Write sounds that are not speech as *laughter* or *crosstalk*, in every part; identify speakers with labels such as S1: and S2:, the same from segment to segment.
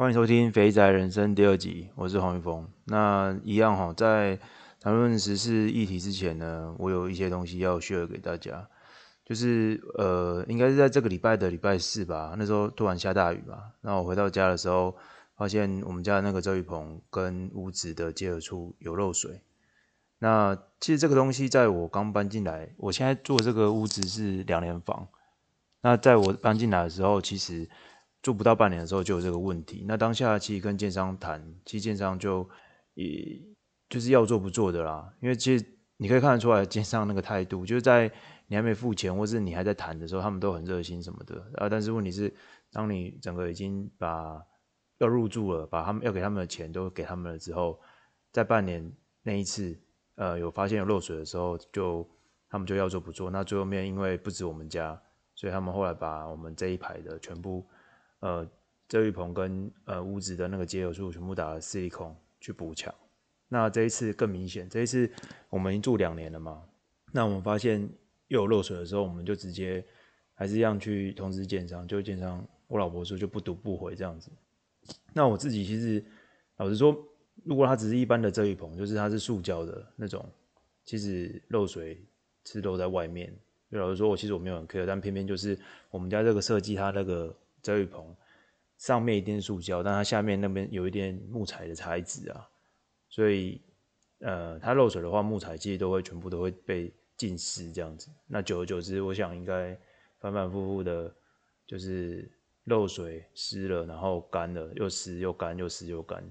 S1: 欢迎收听《肥宅人生》第二集，我是黄玉峰。那一样哈，在谈论时事议题之前呢，我有一些东西要 share 给大家。就是呃，应该是在这个礼拜的礼拜四吧，那时候突然下大雨嘛。那我回到家的时候，发现我们家的那个遮雨棚跟屋子的接合处有漏水。那其实这个东西在我刚搬进来，我现在住这个屋子是两年房。那在我搬进来的时候，其实。住不到半年的时候就有这个问题，那当下其实跟建商谈，其实建商就也就是要做不做的啦。因为其实你可以看得出来，建商那个态度，就是在你还没付钱，或是你还在谈的时候，他们都很热心什么的啊。但是问题是，当你整个已经把要入住了，把他们要给他们的钱都给他们了之后，在半年那一次，呃，有发现有漏水的时候，就他们就要做不做。那最后面因为不止我们家，所以他们后来把我们这一排的全部。呃，遮雨棚跟呃屋子的那个接合处全部打了矽利康去补墙。那这一次更明显，这一次我们已经住两年了嘛。那我们发现又有漏水的时候，我们就直接还是一样去通知建商，就建商我老婆说就不读不回这样子。那我自己其实老实说，如果它只是一般的遮雨棚，就是它是塑胶的那种，其实漏水是漏在外面。就老实说，我其实我没有很 care，但偏偏就是我们家这个设计，它那个。遮雨棚上面一定是塑胶，但它下面那边有一点木材的材质啊，所以呃，它漏水的话，木材其实都会全部都会被浸湿这样子。那久而久之，我想应该反反复复的，就是漏水湿了，然后干了，又湿又干，又湿又干。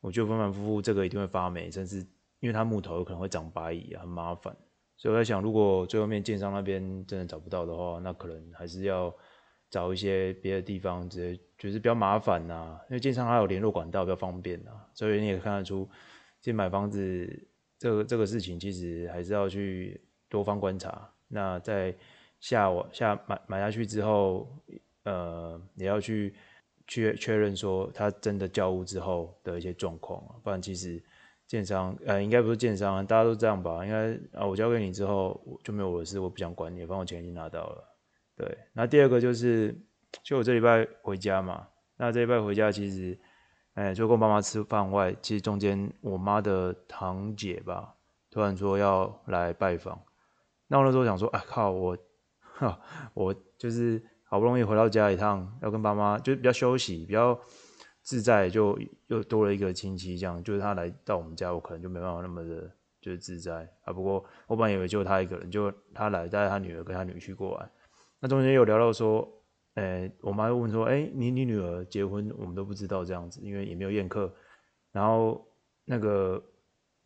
S1: 我觉得反反复复这个一定会发霉，甚至因为它木头有可能会长白蚁啊，很麻烦。所以我在想，如果最后面建商那边真的找不到的话，那可能还是要。找一些别的地方，直接就是比较麻烦呐、因为建商还有联络管道比较方便呐、所以你也看得出，其实买房子这个这个事情，其实还是要去多方观察。那在下我下买买下去之后，呃，也要去确确认说他真的交屋之后的一些状况，不然其实建商呃应该不是建商，大家都这样吧？应该啊，我交给你之后就没有我的事，我不想管你，反正我钱已经拿到了。对，那第二个就是，就我这礼拜回家嘛，那这礼拜回家其实，哎，就跟我妈妈吃饭外，其实中间我妈的堂姐吧，突然说要来拜访，那我那时候想说，哎靠，我，哈，我就是好不容易回到家一趟，要跟爸妈就是比较休息，比较自在，就又多了一个亲戚，这样，就是他来到我们家，我可能就没办法那么的，就是自在啊。不过我本来以为就他一个人，就他来带他女儿跟他女婿过来。那中间有聊到说，诶、我妈又问说，诶、欸，你你女儿结婚，我们都不知道这样子，因为也没有宴客。然后那个，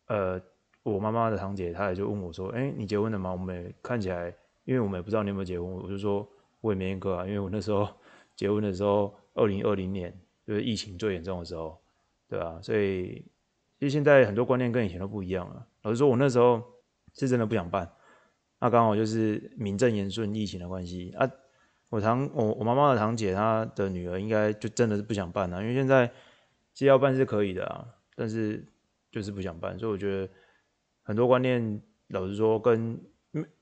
S1: 呃，我妈妈的堂姐她也就问我说，诶、欸，你结婚了吗？我们看起来，因为我们也不知道你有没有结婚，我就说我也没宴客啊，因为我那时候 *laughs* 结婚的时候，二零二零年就是疫情最严重的时候，对吧、啊？所以其实现在很多观念跟以前都不一样了。老实说，我那时候是真的不想办。那刚好就是名正言顺疫情的关系啊，我堂我我妈妈的堂姐她的女儿应该就真的是不想办了，因为现在其实要办是可以的啊，但是就是不想办，所以我觉得很多观念老实说跟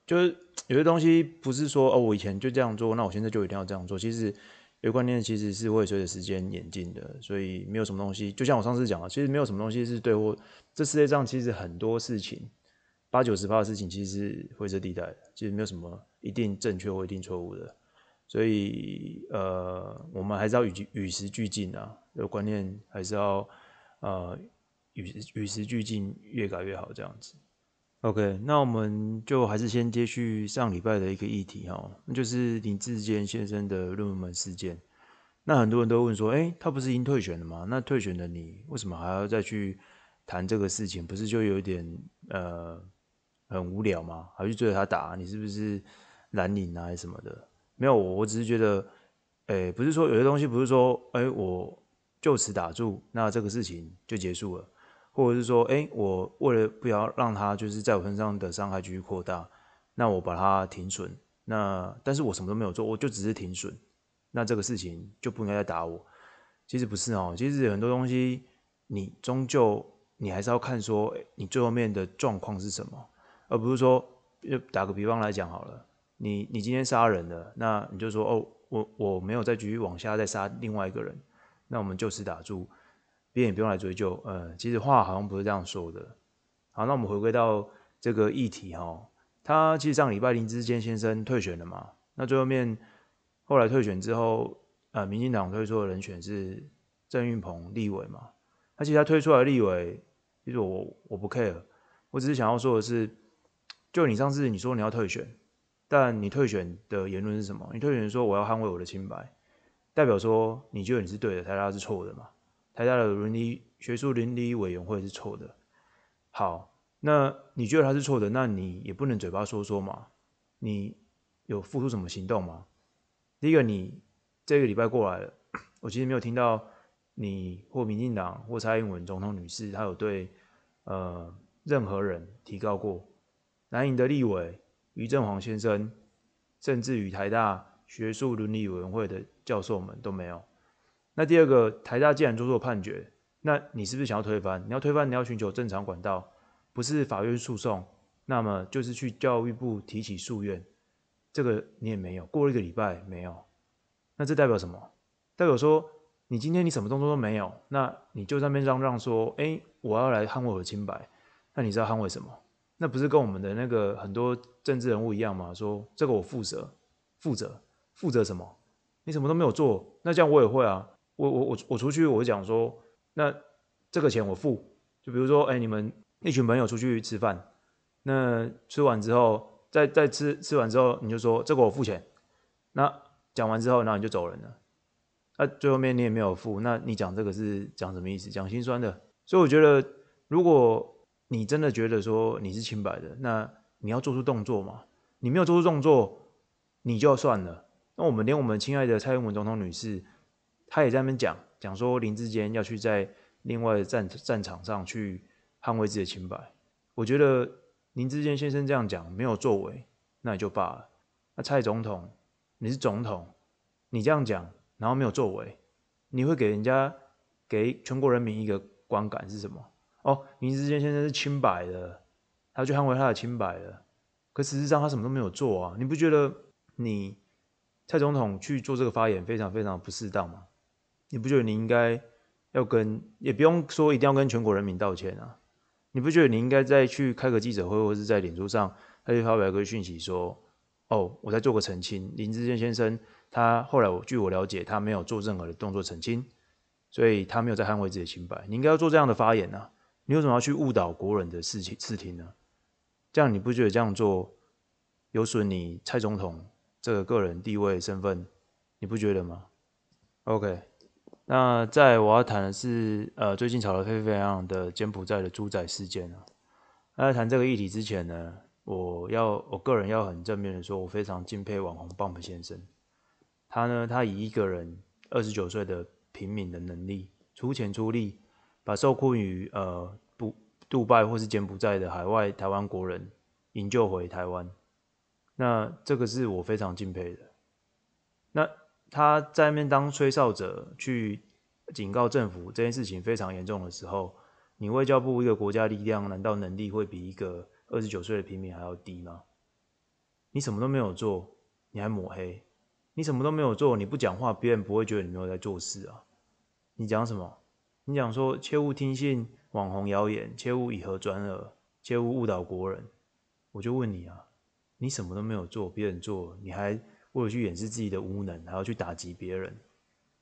S1: 就是有些东西不是说哦我以前就这样做，那我现在就一定要这样做，其实有观念其实是会随着时间演进的，所以没有什么东西，就像我上次讲的，其实没有什么东西是对或这世界上其实很多事情。八九十趴的事情其实是灰色地带，其实没有什么一定正确或一定错误的，所以呃，我们还是要与与时俱进啊，这个观念还是要呃与与时俱进，越改越好这样子。OK，那我们就还是先接续上礼拜的一个议题哈，那就是林志坚先生的论文门事件。那很多人都问说，哎、他不是已经退选了吗？那退选的你为什么还要再去谈这个事情？不是就有点呃？很无聊吗？还去追着他打？你是不是蓝领啊，还是什么的？没有，我我只是觉得，哎、不是说有些东西不是说，哎、我就此打住，那这个事情就结束了，或者是说，哎、我为了不要让他就是在我身上的伤害继续扩大，那我把它停损。那但是我什么都没有做，我就只是停损，那这个事情就不应该再打我。其实不是哦，其实很多东西你终究你还是要看说，你最后面的状况是什么。而不是说，就打个比方来讲好了，你你今天杀人了，那你就说哦，我我没有再继续往下再杀另外一个人，那我们就此打住，别人也不用来追究。呃，其实话好像不是这样说的。好，那我们回归到这个议题哈，他其实上礼拜林智坚先生退选了嘛，那最后面后来退选之后，呃，民进党推出的人选是郑运鹏立委嘛，那其实他推出来立委，其实我我不 care，我只是想要说的是，就你上次你说你要退选。但你退选的言论是什么？你退选说我要捍卫我的清白，代表说你觉得你是对的，台大是错的嘛？台大的伦理学术伦理委员会是错的。好，那你觉得他是错的，那你也不能嘴巴说说嘛？你有付出什么行动吗？第一个，你这个礼拜过来了，我其实没有听到你或民进党或蔡英文总统女士，她有对呃任何人提告过蓝营的立委。于正煌先生，甚至于台大学术伦理委员会的教授们都没有。那第二个，台大既然做出判决，那你是不是想要推翻？你要推翻，你要寻求正常管道，不是法院诉讼，那么就是去教育部提起诉愿。这个你也没有，过了一个礼拜没有。那这代表什么？代表说你今天你什么动作都没有，那你就在那边嚷嚷说，哎，我要来捍卫我的清白。那你知道捍卫什么？那不是跟我们的那个很多政治人物一样吗？说这个我负责，负责，负责什么？你什么都没有做，那这样我也会啊。我我我我出去，我讲说，那这个钱我付。就比如说，哎、你们一群朋友出去吃饭，那吃完之后，再再吃吃完之后，你就说这个我付钱。那讲完之后，然后你就走人了。那最后面你也没有付，那你讲这个是讲什么意思？讲心酸的。所以我觉得，如果你真的觉得说你是清白的，那你要做出动作嘛？你没有做出动作，你就算了。那我们连我们亲爱的蔡英文总统女士，她也在那边讲讲说林志坚要去在另外的战战场上去捍卫自己的清白。我觉得林志坚先生这样讲没有作为，那也就罢了。那蔡总统，你是总统，你这样讲然后没有作为，你会给人家给全国人民一个观感是什么？哦，林志坚先生是清白的，他去捍卫他的清白了。可事实上他什么都没有做啊！你不觉得你蔡总统去做这个发言非常非常不适当吗？你不觉得你应该要跟，也不用说一定要跟全国人民道歉啊？你不觉得你应该再去开个记者会，或是在脸书上他去发表一个讯息说：“哦，我再做个澄清，林志坚先生他后来我据我了解，他没有做任何的动作澄清，所以他没有在捍卫自己的清白。你应该要做这样的发言啊！”你为什么要去误导国人的事情视听呢？这样你不觉得这样做有损你蔡总统这个个人地位身份？你不觉得吗？OK，那在我要谈的是，呃，最近炒得沸沸扬扬的柬埔寨的猪仔事件啊。那在谈这个议题之前呢，我要我个人要很正面的说，我非常敬佩网红 Bump 先生。他呢，他以一个人二十九岁的平民的能力，出钱出力。把受困于呃不杜拜或是柬埔寨的海外台湾国人营救回台湾，那这个是我非常敬佩的。那他在那边当吹哨者去警告政府这件事情非常严重的时候，你外交部一个国家力量难道能力会比一个二十九岁的平民还要低吗？你什么都没有做，你还抹黑？你什么都没有做，你不讲话，别人不会觉得你没有在做事啊？你讲什么？你讲说，切勿听信网红谣言，切勿以讹传讹，切勿误导国人。我就问你啊，你什么都没有做，别人做，你还为了去掩饰自己的无能，还要去打击别人？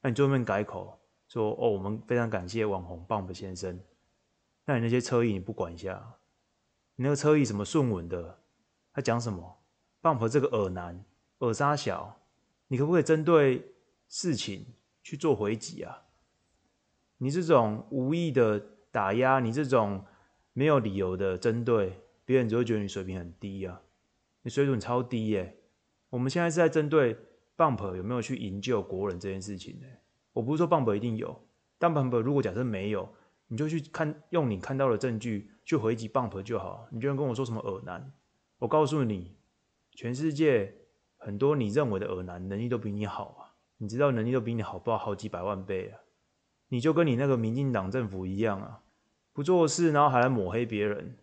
S1: 那你最后面改口说，哦，我们非常感谢网红棒 u 先生。那你那些车艺你不管一下？你那个车艺什么顺稳的？他讲什么棒 u 这个耳男耳沙小，你可不可以针对事情去做回击啊？你这种无意的打压，你这种没有理由的针对别人，只会觉得你水平很低啊！你水准超低耶、我们现在是在针对 Bump 有没有去营救国人这件事情呢、我不是说 Bump 一定有，但 Bump 如果假设没有，你就去看用你看到的证据去回击 Bump 就好。你居然跟我说什么耳男？我告诉你，全世界很多你认为的耳男能力都比你好啊！你知道能力都比你好，不知道好几百万倍啊！你就跟你那个民进党政府一样啊，不做事，然后还来抹黑别人，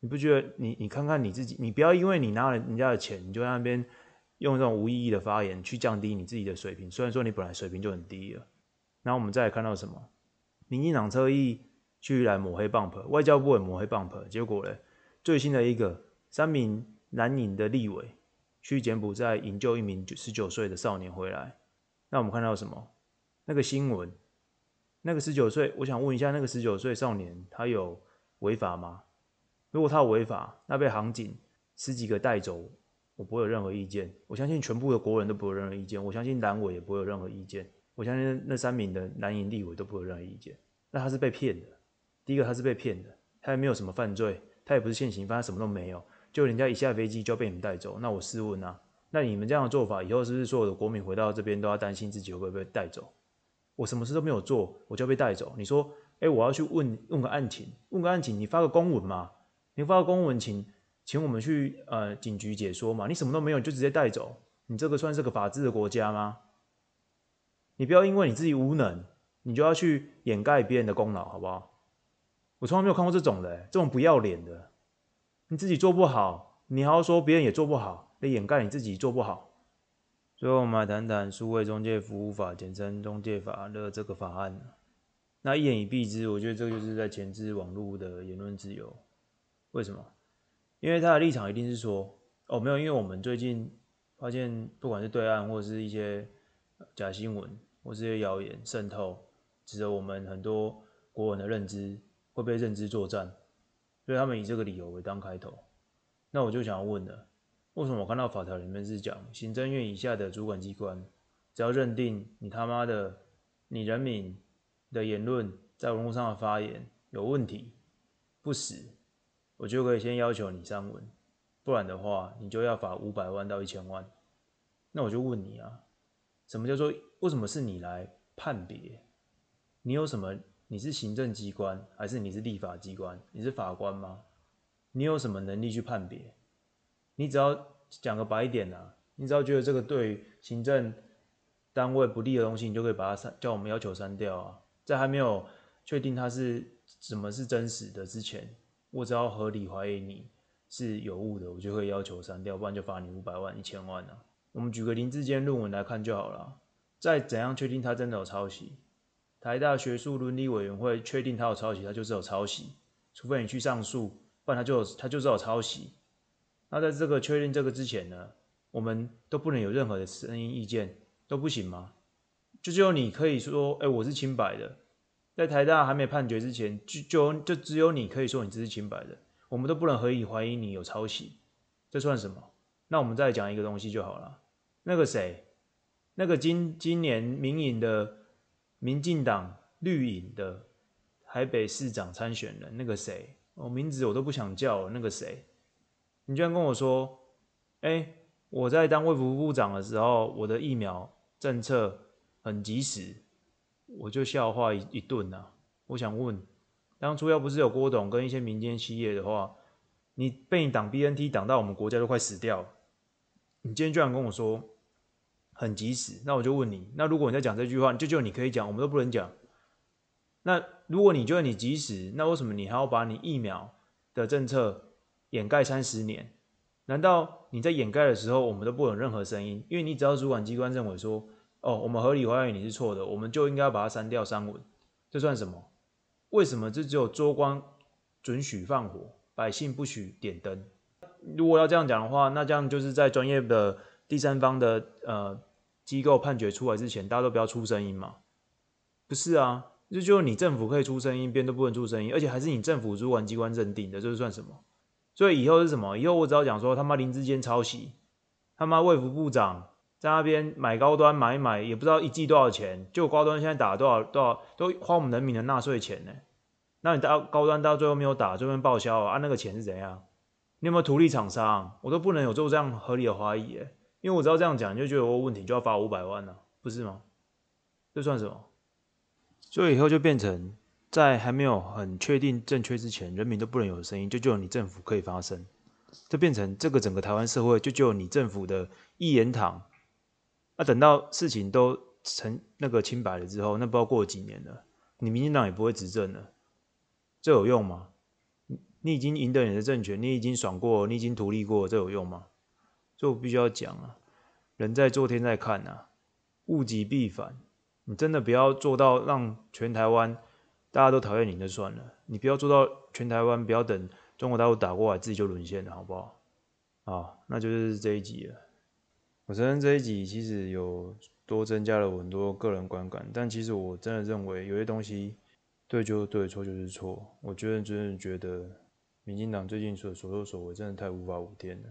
S1: 你不觉得你？你看看你自己，你不要因为你拿了人家的钱，你就在那边用这种无意义的发言去降低你自己的水平。虽然说你本来水平就很低了，然后我们再来看到什么？民进党侧翼去来抹黑 Bump，外交部也抹黑 Bump，结果呢，最新的一个三名蓝营的立委去柬埔寨营救一名九十九岁的少年回来，那我们看到什么？那个新闻，那个十九岁，我想问一下，那个十九岁少年他有违法吗？如果他有违法，那被航警十几个带走，我不会有任何意见。我相信全部的国人都不会有任何意见。我相信蓝委也不会有任何意见。我相信那三名的蓝营立委都不会有任何意见。那他是被骗的。第一个，他是被骗的，他也没有什么犯罪，他也不是现行犯，他什么都没有。就人家一下飞机就要被你们带走，那我试问啊，那你们这样的做法，以后是不是所有的国民回到这边都要担心自己会不会被带走？我什么事都没有做，我就要被带走？你说，哎，我要去问问个案情，问个案情，你发个公文嘛？你发个公文请请我们去呃警局解说嘛？你什么都没有就直接带走？你这个算是个法治的国家吗？你不要因为你自己无能，你就要去掩盖别人的功劳，好不好？我从来没有看过这种的，这种不要脸的。你自己做不好，你还要说别人也做不好，来掩盖你自己做不好。最后我们来谈谈数位中介服务法，简称中介法的这个法案。那一言以蔽之，我觉得这就是在钳制网络的言论自由。为什么？因为他的立场一定是说，哦，没有，因为我们最近发现，不管是对岸或者是一些假新闻或是一些谣言渗透，使得我们很多国人的认知会被认知作战。所以他们以这个理由为当开头，那我就想要问了，为什么我看到法条里面是讲行政院以下的主管机关，只要认定你他妈的你人民的言论在网络上的发言有问题，不实，我就可以先要求你删文，不然的话你就要罚五百万到一千万。那我就问你啊，什么叫做为什么是你来判别？你有什么？你是行政机关还是你是立法机关？你是法官吗？你有什么能力去判别？你只要讲个白一点啊，你只要觉得这个对行政单位不利的东西，你就可以把它删，叫我们要求删掉啊。在还没有确定它是什么是真实的之前，我只要合理怀疑你是有误的，我就会要求删掉，不然就罚你五百万、一千万啊。我们举个林智坚论文来看就好了。再怎样确定他真的有抄袭？台大学术伦理委员会确定他有抄袭，他就是有抄袭，除非你去上诉，不然他就有他就是有抄袭。那在这个确认这个之前呢，我们都不能有任何的声音意见，都不行吗？就只有你可以说，哎、我是清白的。在台大还没判决之前，就就就只有你可以说你这是清白的，我们都不能合以怀疑你有抄袭，这算什么？那我们再讲一个东西就好了。那个谁，那个今今年民营的。民进党绿营的台北市长参选人，那个谁，我名字我都不想叫。那个谁，你居然跟我说，哎、我在当卫福部长的时候，我的疫苗政策很及时，我就笑话一一顿啊。我想问，当初要不是有郭董跟一些民间企业的话，你被你挡 BNT 挡到我们国家都快死掉了。你今天居然跟我说。很及时，那我就问你，那如果你在讲这句话，就就你可以讲，我们都不能讲。那如果你觉得你及时，那为什么你还要把你疫苗的政策掩盖三十年？难道你在掩盖的时候，我们都不有任何声音？因为你只要主管机关认为说，哦，我们合理怀疑你是错的，我们就应该要把它删掉删文，这算什么？为什么这只有州官准许放火，百姓不许点灯？如果要这样讲的话，那这样就是在专业的。第三方的呃机构判决出来之前，大家都不要出声音嘛？不是啊，就就你政府可以出声音，别人都不能出声音，而且还是你政府主管机关认定的，这是算什么？所以以后是什么？以后我只要讲说他妈林志坚抄袭，他妈卫福部长在那边买高端买一买，也不知道一季多少钱，就高端现在打多少多少，都花我们人民的纳税钱呢？那你到高端到最后没有打，最后报销啊？那个钱是怎样？你有没有图利厂商？我都不能有做这样合理的怀疑。因为我知道这样讲，就觉得我有问题，就要罚五百万了，不是吗？这算什么？所以以后就变成在还没有很确定正确之前，人民都不能有声音，就只有你政府可以发声。就变成这个整个台湾社会，就只有你政府的一言堂。那等到事情都成那个清白了之后，那不知道过几年了，你民进党也不会执政了，这有用吗？你已经赢得你的政权，你已经爽过，你已经图利过，这有用吗？所以我必须要讲啊，人在做天在看呐、啊，物极必反。你真的不要做到让全台湾大家都讨厌你就算了，你不要做到全台湾不要等中国大陆打过来自己就沦陷了，好不好？啊，那就是这一集了。我承认这一集其实有多增加了很多个人观感，但其实我真的认为有些东西对就是对，错就是错。我觉得真的觉得民进党最近所所作所为真的太无法无天了。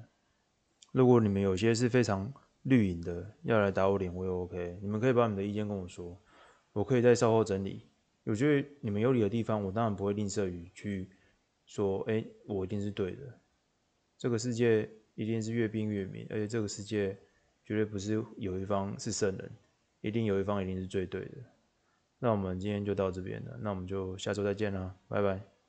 S1: 如果你们有些是非常绿营的，要来打我脸，我也 OK。你们可以把你们的意见跟我说，我可以再稍后整理。我觉得你们有理的地方，我当然不会吝啬于去说，哎、我一定是对的。这个世界一定是越辩越明，而且这个世界绝对不是有一方是圣人，一定有一方一定是最对的。那我们今天就到这边了，那我们就下周再见啦，拜拜。